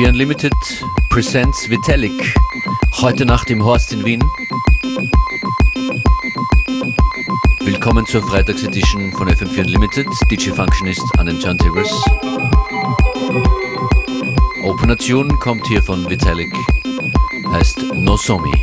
FM4 Unlimited presents Vitalik. Heute Nacht im Horst in Wien. Willkommen zur Freitagsedition von FM4 Unlimited. DJ Functionist an den Turntables. Opener Tune kommt hier von Vitalik. Heißt Nosomi.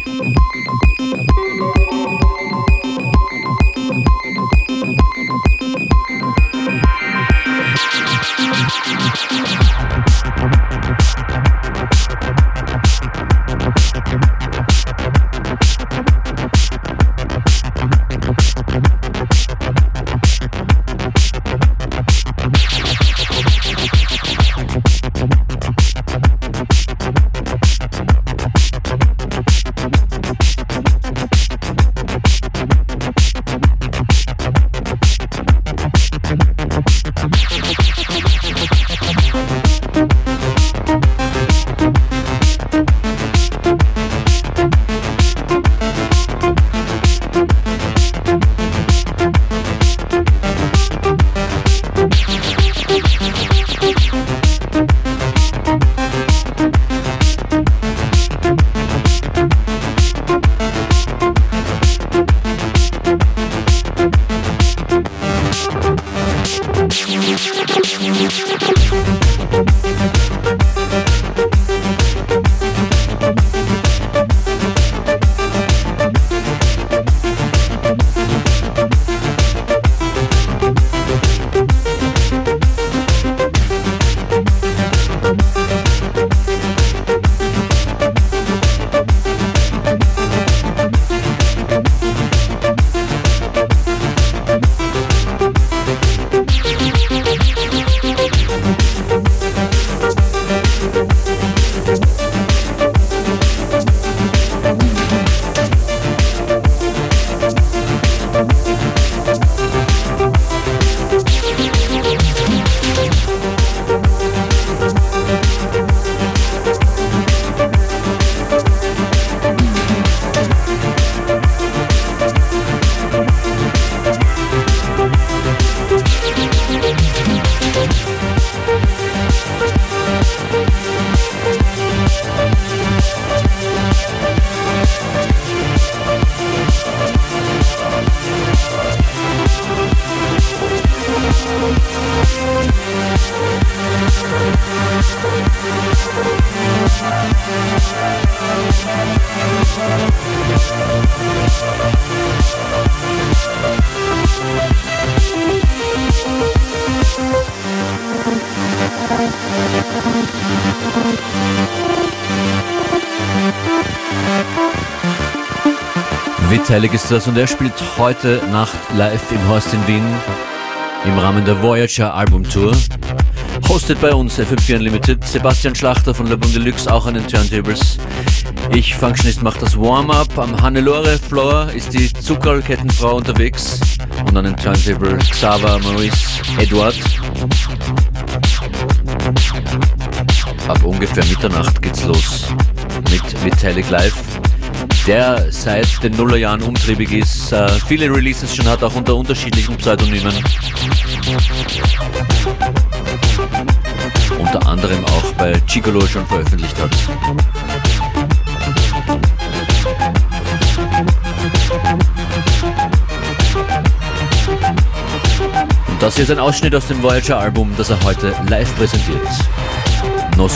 Thank you. Vitalik ist das und er spielt heute Nacht live im Horst in Wien im Rahmen der Voyager Albumtour. Hostet bei uns FM4 Unlimited, Sebastian Schlachter von Labum Deluxe auch an den Turntables. Ich, Functionist, mache das Warm-up. Am Hannelore Floor ist die Zuckerkettenfrau unterwegs und an den Turntable Xaver, Maurice, Edward. Ab ungefähr Mitternacht geht's los mit Metallic Live der seit den Nullerjahren umtriebig ist, äh, viele Releases schon hat, auch unter unterschiedlichen Pseudonymen. Unter anderem auch bei Gigolo schon veröffentlicht hat. Und das hier ist ein Ausschnitt aus dem Voyager-Album, das er heute live präsentiert. No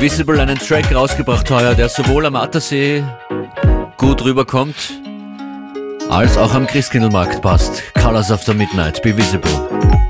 Somi. Da hat Be Visible einen Track rausgebracht heuer, der sowohl am Attersee gut rüberkommt, als auch am Christkindlmarkt passt. Colors of the Midnight, Be Visible.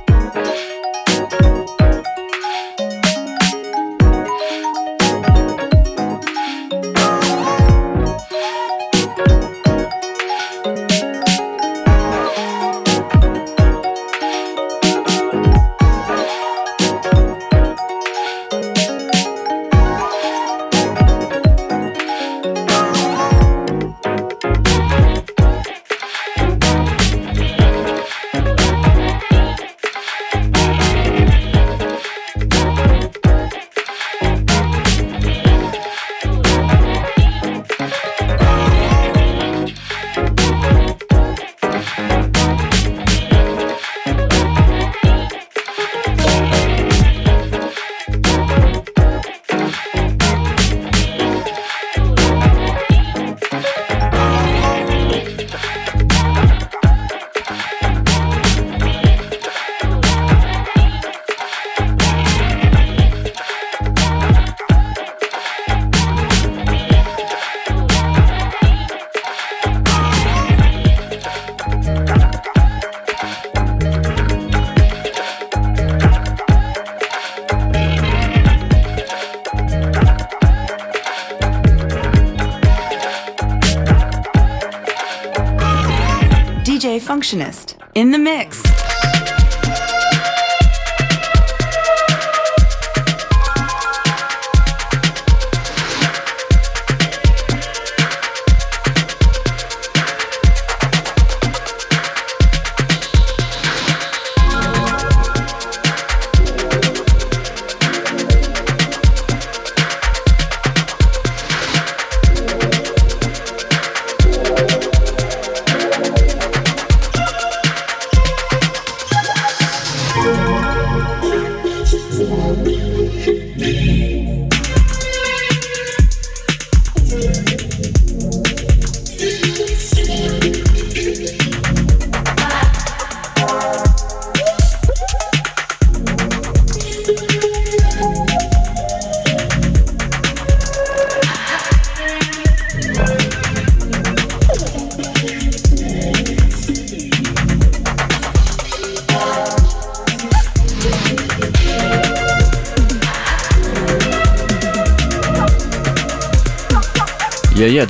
Functionist in the mix.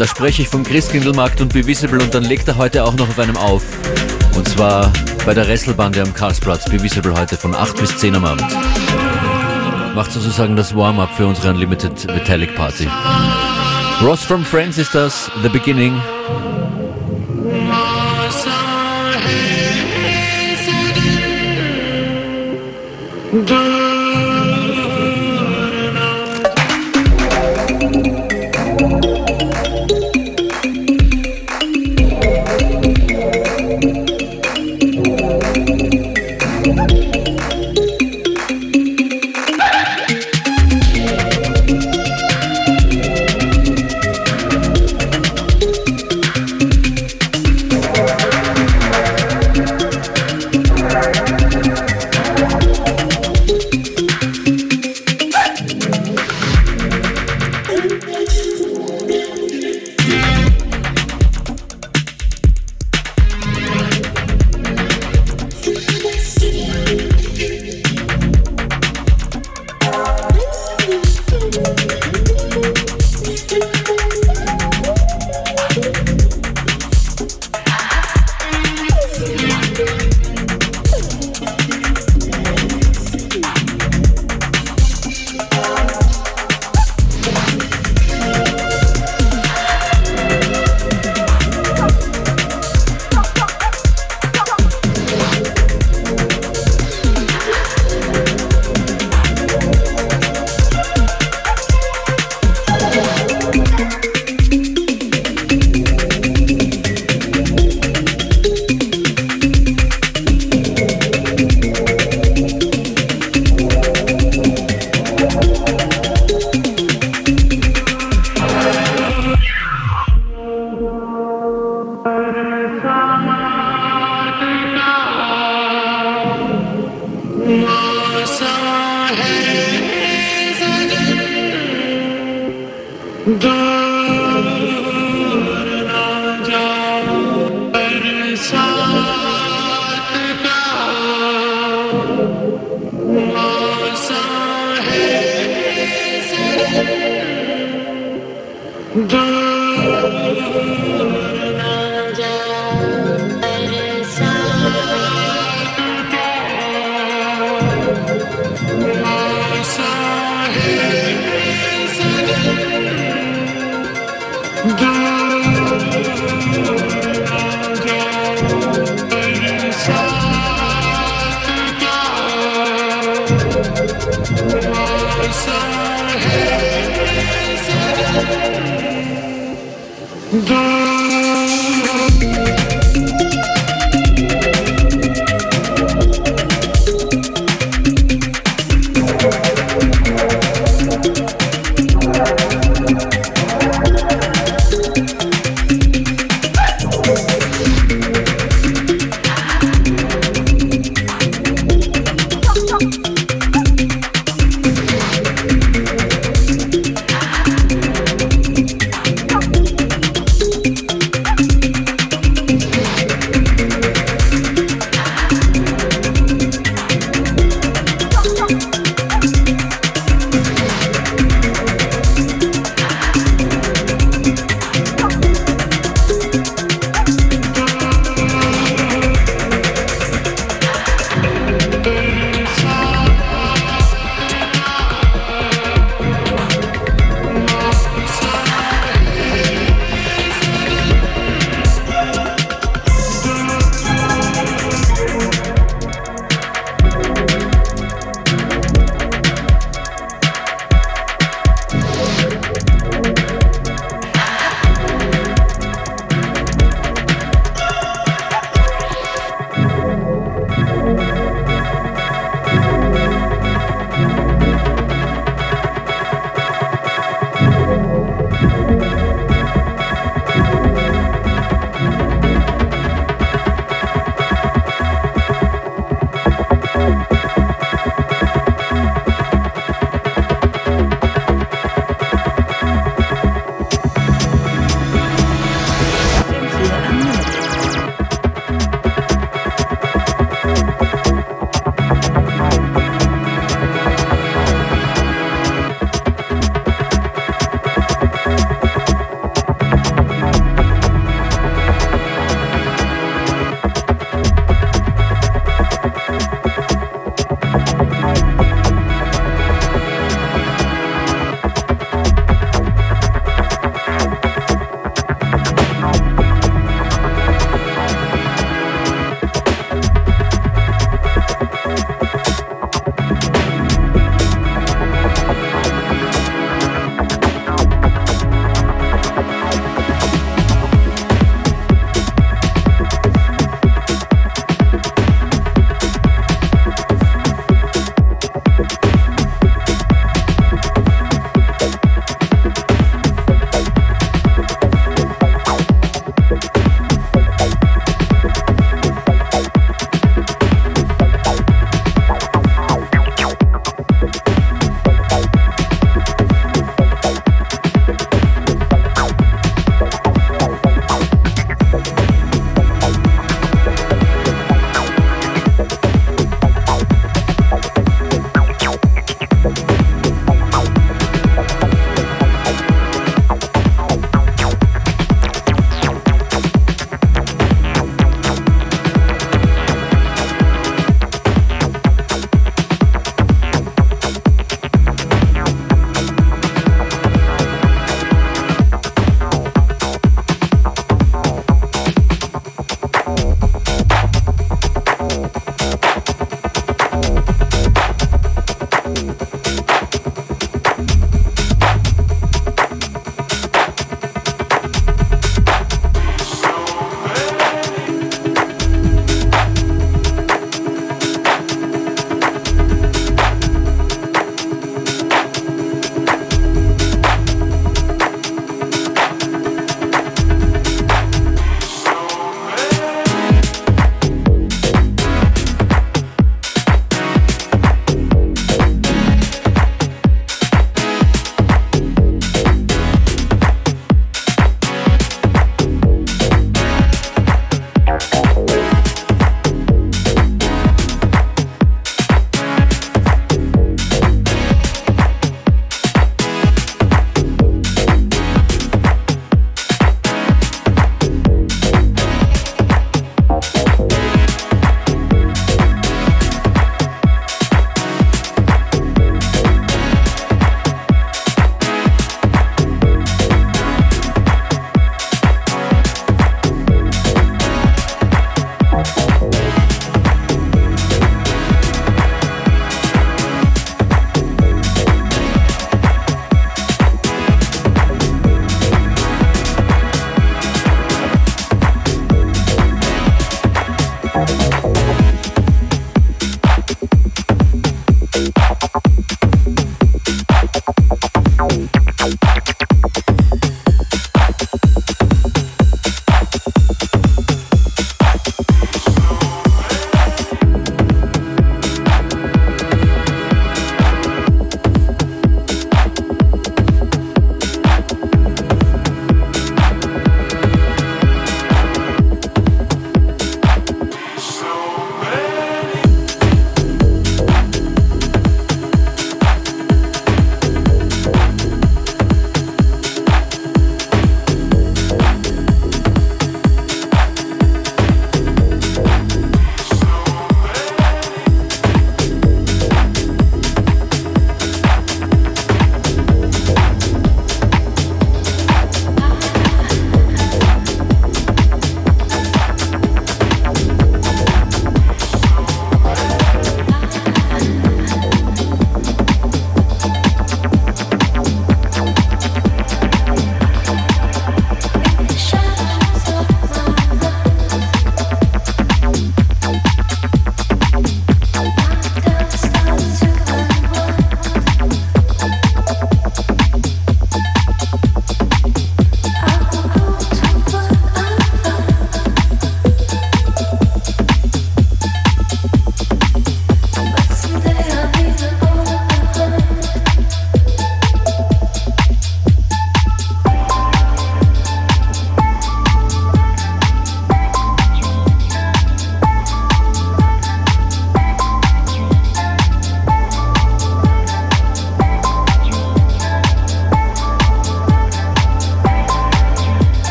da spreche ich vom Christkindlmarkt und Bewissable und dann legt er heute auch noch auf einem auf. Und zwar bei der Wrestlebande am Karlsplatz, Bewissable heute von 8 bis 10 am Abend. Macht sozusagen das Warm-up für unsere Unlimited Metallic Party. Ross from Friends ist das, The Beginning. Do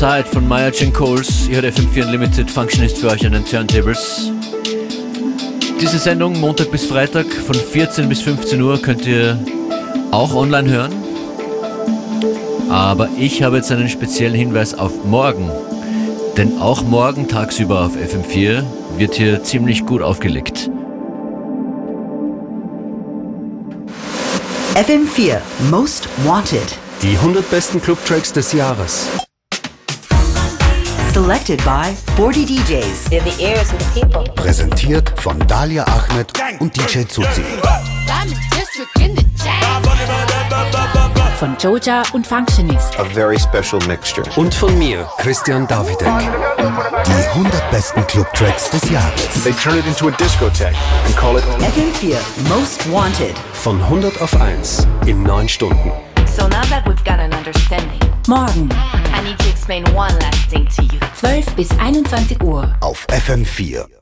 Side von Maya Jane Coles. Ihr hört FM4 Unlimited Functionist für euch an den Turntables. Diese Sendung Montag bis Freitag von 14 bis 15 Uhr könnt ihr auch online hören. Aber ich habe jetzt einen speziellen Hinweis auf morgen. Denn auch morgen tagsüber auf FM4 wird hier ziemlich gut aufgelegt. FM4 Most Wanted. Die 100 besten Clubtracks des Jahres. Selected by 40 DJs. They're the ears of the people. Präsentiert von Dalia Ahmed und DJ Zuzi. Von Joja und Functionist. A very special mixture. Und von mir, Christian Davidek. Die 100 besten Clubtracks des Jahres. They turn it into a discotheque and call it FM4 Most Wanted. Von 100 auf 1 in 9 Stunden. So now that we've got an understanding, Morgen, I need to explain one last thing to you. 12 bis 21 Uhr. Auf FM4.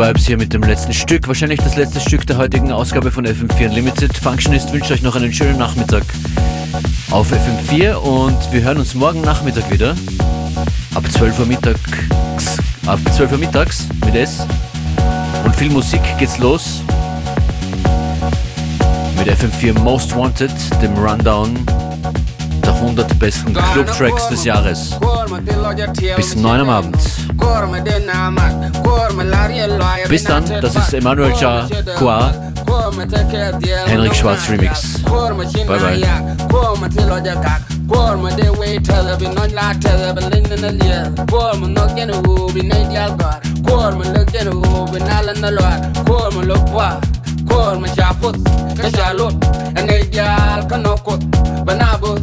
Vibes hier mit dem letzten Stück. Wahrscheinlich das letzte Stück der heutigen Ausgabe von FM4 Unlimited. Functionist wünscht euch noch einen schönen Nachmittag auf FM4 und wir hören uns morgen Nachmittag wieder. Ab 12 Uhr mittags. Ab 12 Uhr mittags mit S. Und viel Musik geht's los. Mit FM4 Most Wanted, dem Rundown der 100 besten Club-Tracks des Jahres. Bis 9 am Abend. Bis dann, das ist Emmanuel Jacquard, Henrik Schwarz Remix. Bye bye. Korma de way tell be non la tell be lin na lia Korma no gen hu be ne dial gar Korma lo gen hu be na la na lo Korma lo kwa Korma cha put ka cha lot ne dial ka no kot banabo